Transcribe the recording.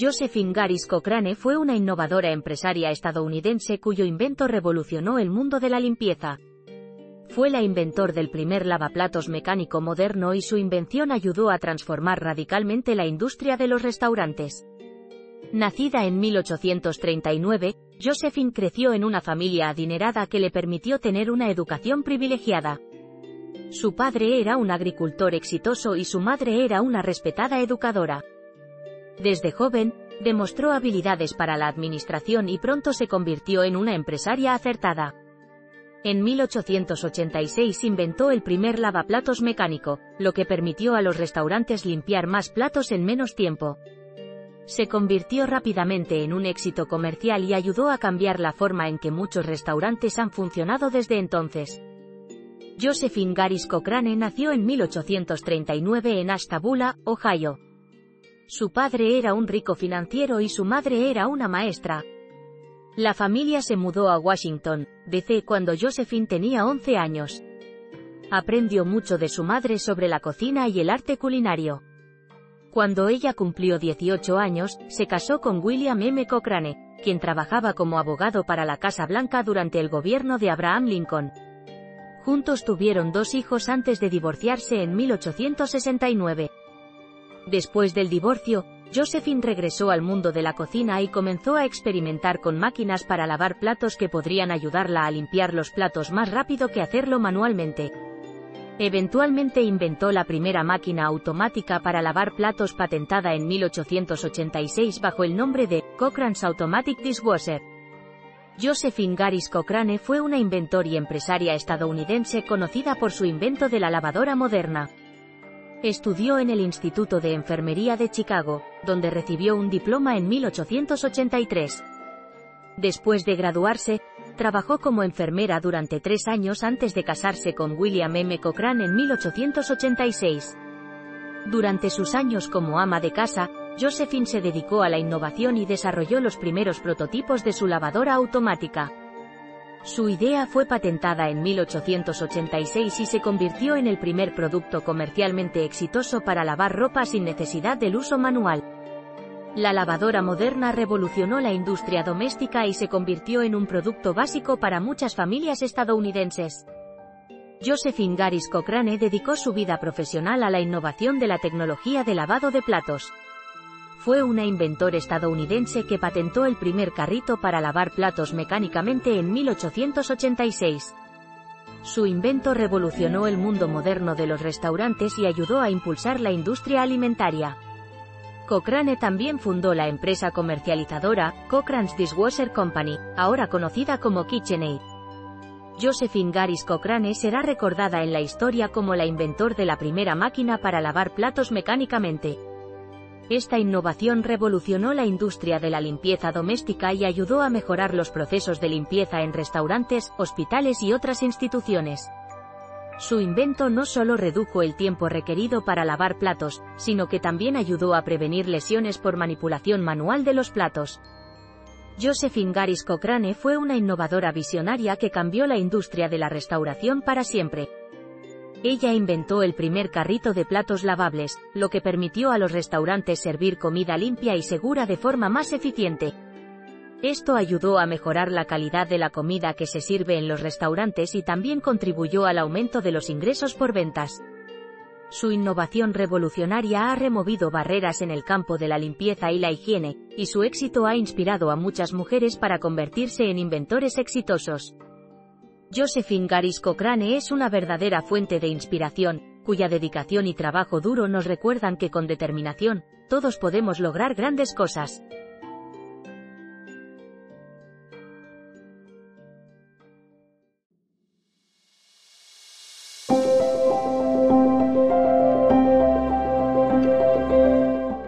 Josephine Garis Cochrane fue una innovadora empresaria estadounidense cuyo invento revolucionó el mundo de la limpieza. Fue la inventor del primer lavaplatos mecánico moderno y su invención ayudó a transformar radicalmente la industria de los restaurantes. Nacida en 1839, Josephine creció en una familia adinerada que le permitió tener una educación privilegiada. Su padre era un agricultor exitoso y su madre era una respetada educadora. Desde joven, demostró habilidades para la administración y pronto se convirtió en una empresaria acertada. En 1886 inventó el primer lavaplatos mecánico, lo que permitió a los restaurantes limpiar más platos en menos tiempo se convirtió rápidamente en un éxito comercial y ayudó a cambiar la forma en que muchos restaurantes han funcionado desde entonces. Josephine Garis Cochrane nació en 1839 en Ashtabula, Ohio. Su padre era un rico financiero y su madre era una maestra. La familia se mudó a Washington, D.C. cuando Josephine tenía 11 años. Aprendió mucho de su madre sobre la cocina y el arte culinario. Cuando ella cumplió 18 años, se casó con William M. Cochrane, quien trabajaba como abogado para la Casa Blanca durante el gobierno de Abraham Lincoln. Juntos tuvieron dos hijos antes de divorciarse en 1869. Después del divorcio, Josephine regresó al mundo de la cocina y comenzó a experimentar con máquinas para lavar platos que podrían ayudarla a limpiar los platos más rápido que hacerlo manualmente. Eventualmente inventó la primera máquina automática para lavar platos patentada en 1886 bajo el nombre de Cochrane's Automatic Dishwasher. Josephine Garis Cochrane fue una inventor y empresaria estadounidense conocida por su invento de la lavadora moderna. Estudió en el Instituto de Enfermería de Chicago, donde recibió un diploma en 1883. Después de graduarse, Trabajó como enfermera durante tres años antes de casarse con William M. Cochrane en 1886. Durante sus años como ama de casa, Josephine se dedicó a la innovación y desarrolló los primeros prototipos de su lavadora automática. Su idea fue patentada en 1886 y se convirtió en el primer producto comercialmente exitoso para lavar ropa sin necesidad del uso manual. La lavadora moderna revolucionó la industria doméstica y se convirtió en un producto básico para muchas familias estadounidenses. Josephine Garis Cochrane dedicó su vida profesional a la innovación de la tecnología de lavado de platos. Fue una inventor estadounidense que patentó el primer carrito para lavar platos mecánicamente en 1886. Su invento revolucionó el mundo moderno de los restaurantes y ayudó a impulsar la industria alimentaria. Cochrane también fundó la empresa comercializadora, Cochrane's Dishwasher Company, ahora conocida como KitchenAid. Josephine Garis Cochrane será recordada en la historia como la inventor de la primera máquina para lavar platos mecánicamente. Esta innovación revolucionó la industria de la limpieza doméstica y ayudó a mejorar los procesos de limpieza en restaurantes, hospitales y otras instituciones. Su invento no solo redujo el tiempo requerido para lavar platos, sino que también ayudó a prevenir lesiones por manipulación manual de los platos. Josephine Garis Cochrane fue una innovadora visionaria que cambió la industria de la restauración para siempre. Ella inventó el primer carrito de platos lavables, lo que permitió a los restaurantes servir comida limpia y segura de forma más eficiente. Esto ayudó a mejorar la calidad de la comida que se sirve en los restaurantes y también contribuyó al aumento de los ingresos por ventas. Su innovación revolucionaria ha removido barreras en el campo de la limpieza y la higiene, y su éxito ha inspirado a muchas mujeres para convertirse en inventores exitosos. Josephine Garis Cochrane es una verdadera fuente de inspiración, cuya dedicación y trabajo duro nos recuerdan que con determinación, todos podemos lograr grandes cosas.